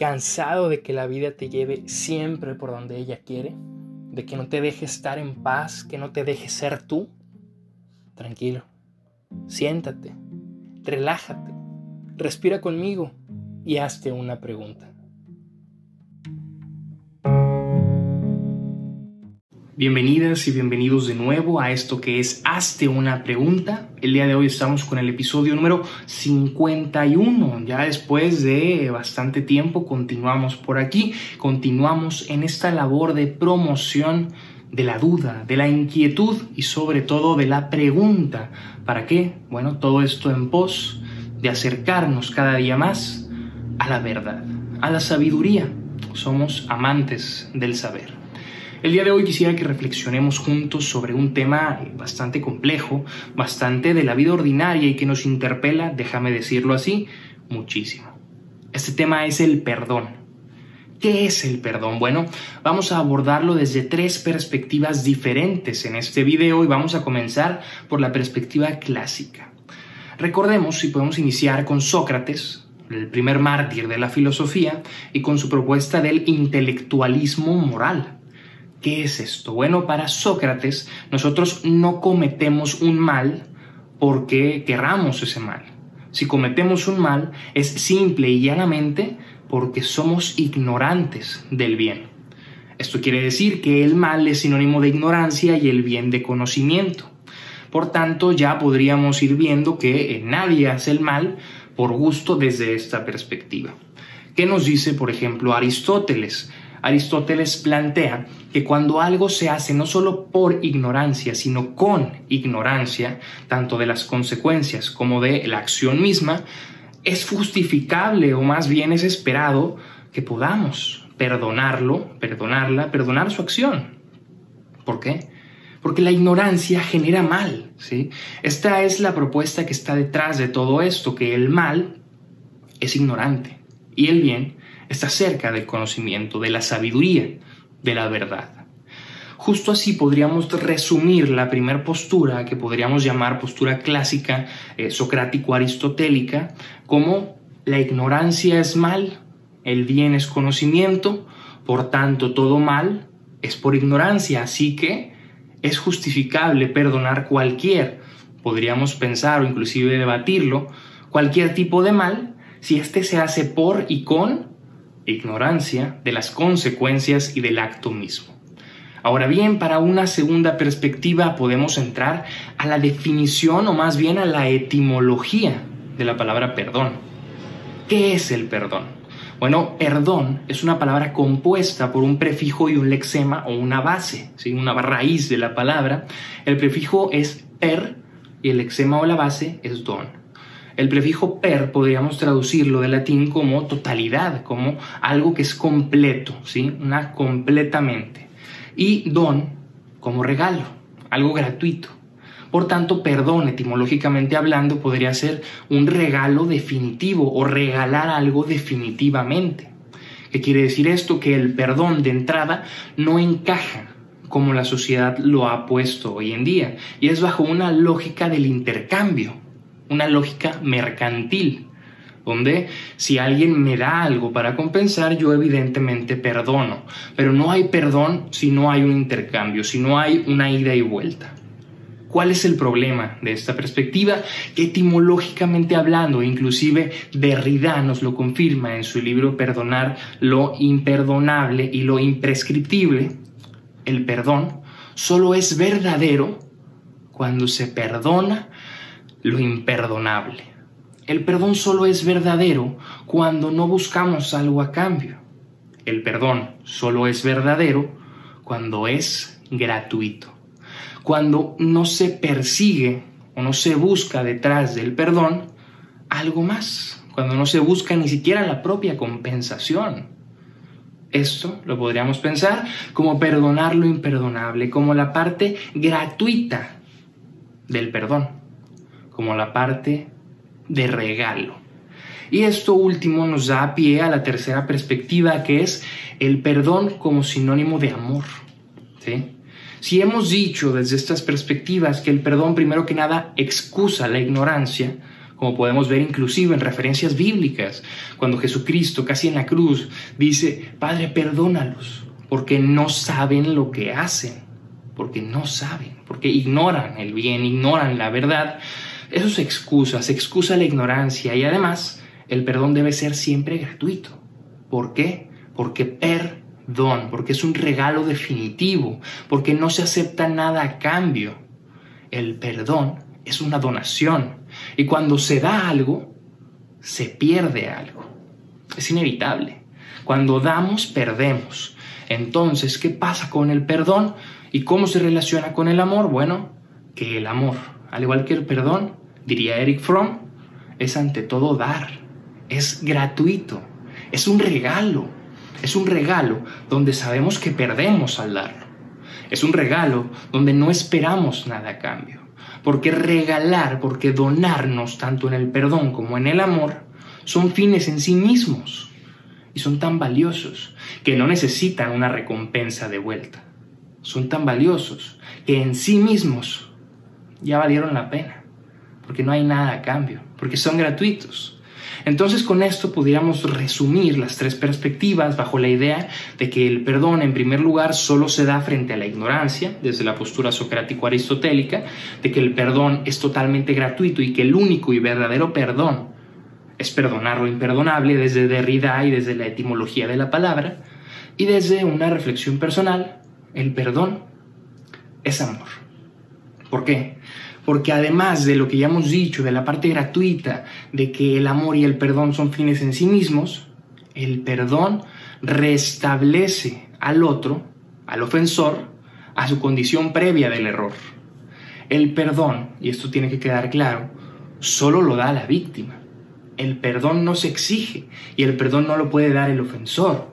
cansado de que la vida te lleve siempre por donde ella quiere, de que no te deje estar en paz, que no te deje ser tú, tranquilo, siéntate, relájate, respira conmigo y hazte una pregunta. Bienvenidas y bienvenidos de nuevo a esto que es Hazte una pregunta. El día de hoy estamos con el episodio número 51. Ya después de bastante tiempo continuamos por aquí, continuamos en esta labor de promoción de la duda, de la inquietud y sobre todo de la pregunta. ¿Para qué? Bueno, todo esto en pos de acercarnos cada día más a la verdad, a la sabiduría. Somos amantes del saber. El día de hoy quisiera que reflexionemos juntos sobre un tema bastante complejo, bastante de la vida ordinaria y que nos interpela, déjame decirlo así, muchísimo. Este tema es el perdón. ¿Qué es el perdón? Bueno, vamos a abordarlo desde tres perspectivas diferentes en este video y vamos a comenzar por la perspectiva clásica. Recordemos si podemos iniciar con Sócrates, el primer mártir de la filosofía, y con su propuesta del intelectualismo moral. ¿Qué es esto? Bueno, para Sócrates, nosotros no cometemos un mal porque querramos ese mal. Si cometemos un mal es simple y llanamente porque somos ignorantes del bien. Esto quiere decir que el mal es sinónimo de ignorancia y el bien de conocimiento. Por tanto, ya podríamos ir viendo que nadie hace el mal por gusto desde esta perspectiva. ¿Qué nos dice, por ejemplo, Aristóteles? Aristóteles plantea que cuando algo se hace no solo por ignorancia, sino con ignorancia, tanto de las consecuencias como de la acción misma, es justificable o más bien es esperado que podamos perdonarlo, perdonarla, perdonar su acción. ¿Por qué? Porque la ignorancia genera mal, ¿sí? Esta es la propuesta que está detrás de todo esto, que el mal es ignorante y el bien está cerca del conocimiento, de la sabiduría, de la verdad. Justo así podríamos resumir la primera postura, que podríamos llamar postura clásica eh, socrático-aristotélica, como la ignorancia es mal, el bien es conocimiento, por tanto todo mal es por ignorancia, así que es justificable perdonar cualquier, podríamos pensar o inclusive debatirlo, cualquier tipo de mal si éste se hace por y con ignorancia de las consecuencias y del acto mismo. Ahora bien, para una segunda perspectiva podemos entrar a la definición o más bien a la etimología de la palabra perdón. ¿Qué es el perdón? Bueno, perdón es una palabra compuesta por un prefijo y un lexema o una base, ¿sí? una raíz de la palabra. El prefijo es per y el lexema o la base es don. El prefijo per podríamos traducirlo de latín como totalidad, como algo que es completo, ¿sí? Una completamente. Y don como regalo, algo gratuito. Por tanto, perdón, etimológicamente hablando, podría ser un regalo definitivo o regalar algo definitivamente. ¿Qué quiere decir esto? Que el perdón de entrada no encaja como la sociedad lo ha puesto hoy en día y es bajo una lógica del intercambio una lógica mercantil, donde si alguien me da algo para compensar, yo evidentemente perdono, pero no hay perdón si no hay un intercambio, si no hay una ida y vuelta. ¿Cuál es el problema de esta perspectiva? Etimológicamente hablando, inclusive Derrida nos lo confirma en su libro Perdonar lo imperdonable y lo imprescriptible, el perdón solo es verdadero cuando se perdona lo imperdonable. El perdón solo es verdadero cuando no buscamos algo a cambio. El perdón solo es verdadero cuando es gratuito. Cuando no se persigue o no se busca detrás del perdón algo más. Cuando no se busca ni siquiera la propia compensación. Esto lo podríamos pensar como perdonar lo imperdonable, como la parte gratuita del perdón como la parte de regalo. Y esto último nos da pie a la tercera perspectiva, que es el perdón como sinónimo de amor. Si hemos dicho desde estas perspectivas que el perdón primero que nada excusa la ignorancia, como podemos ver inclusive en referencias bíblicas, cuando Jesucristo casi en la cruz dice, Padre, perdónalos, porque no saben lo que hacen, porque no saben, porque ignoran el bien, ignoran la verdad. Eso se excusa, se excusa la ignorancia y además el perdón debe ser siempre gratuito. ¿Por qué? Porque perdón, porque es un regalo definitivo, porque no se acepta nada a cambio. El perdón es una donación y cuando se da algo, se pierde algo. Es inevitable. Cuando damos, perdemos. Entonces, ¿qué pasa con el perdón? ¿Y cómo se relaciona con el amor? Bueno, que el amor, al igual que el perdón, diría Eric Fromm, es ante todo dar. Es gratuito. Es un regalo. Es un regalo donde sabemos que perdemos al darlo. Es un regalo donde no esperamos nada a cambio. Porque regalar, porque donarnos, tanto en el perdón como en el amor, son fines en sí mismos y son tan valiosos que no necesitan una recompensa de vuelta. Son tan valiosos que en sí mismos ya valieron la pena, porque no hay nada a cambio, porque son gratuitos. Entonces con esto pudiéramos resumir las tres perspectivas bajo la idea de que el perdón en primer lugar solo se da frente a la ignorancia, desde la postura socrático-aristotélica, de que el perdón es totalmente gratuito y que el único y verdadero perdón es perdonar lo imperdonable desde Derrida y desde la etimología de la palabra, y desde una reflexión personal, el perdón es amor. ¿Por qué? porque además de lo que ya hemos dicho, de la parte gratuita, de que el amor y el perdón son fines en sí mismos, el perdón restablece al otro, al ofensor, a su condición previa del error. El perdón, y esto tiene que quedar claro, solo lo da la víctima. El perdón no se exige y el perdón no lo puede dar el ofensor.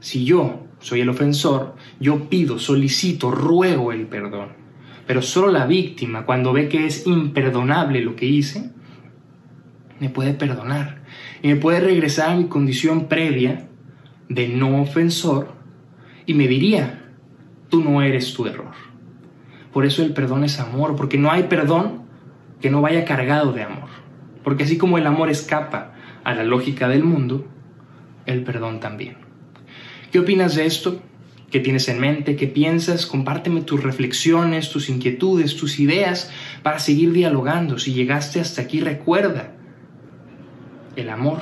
Si yo soy el ofensor, yo pido, solicito, ruego el perdón. Pero solo la víctima, cuando ve que es imperdonable lo que hice, me puede perdonar y me puede regresar a mi condición previa de no ofensor y me diría, tú no eres tu error. Por eso el perdón es amor, porque no hay perdón que no vaya cargado de amor. Porque así como el amor escapa a la lógica del mundo, el perdón también. ¿Qué opinas de esto? ¿Qué tienes en mente? ¿Qué piensas? Compárteme tus reflexiones, tus inquietudes, tus ideas para seguir dialogando. Si llegaste hasta aquí, recuerda, el amor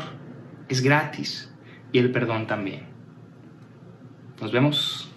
es gratis y el perdón también. Nos vemos.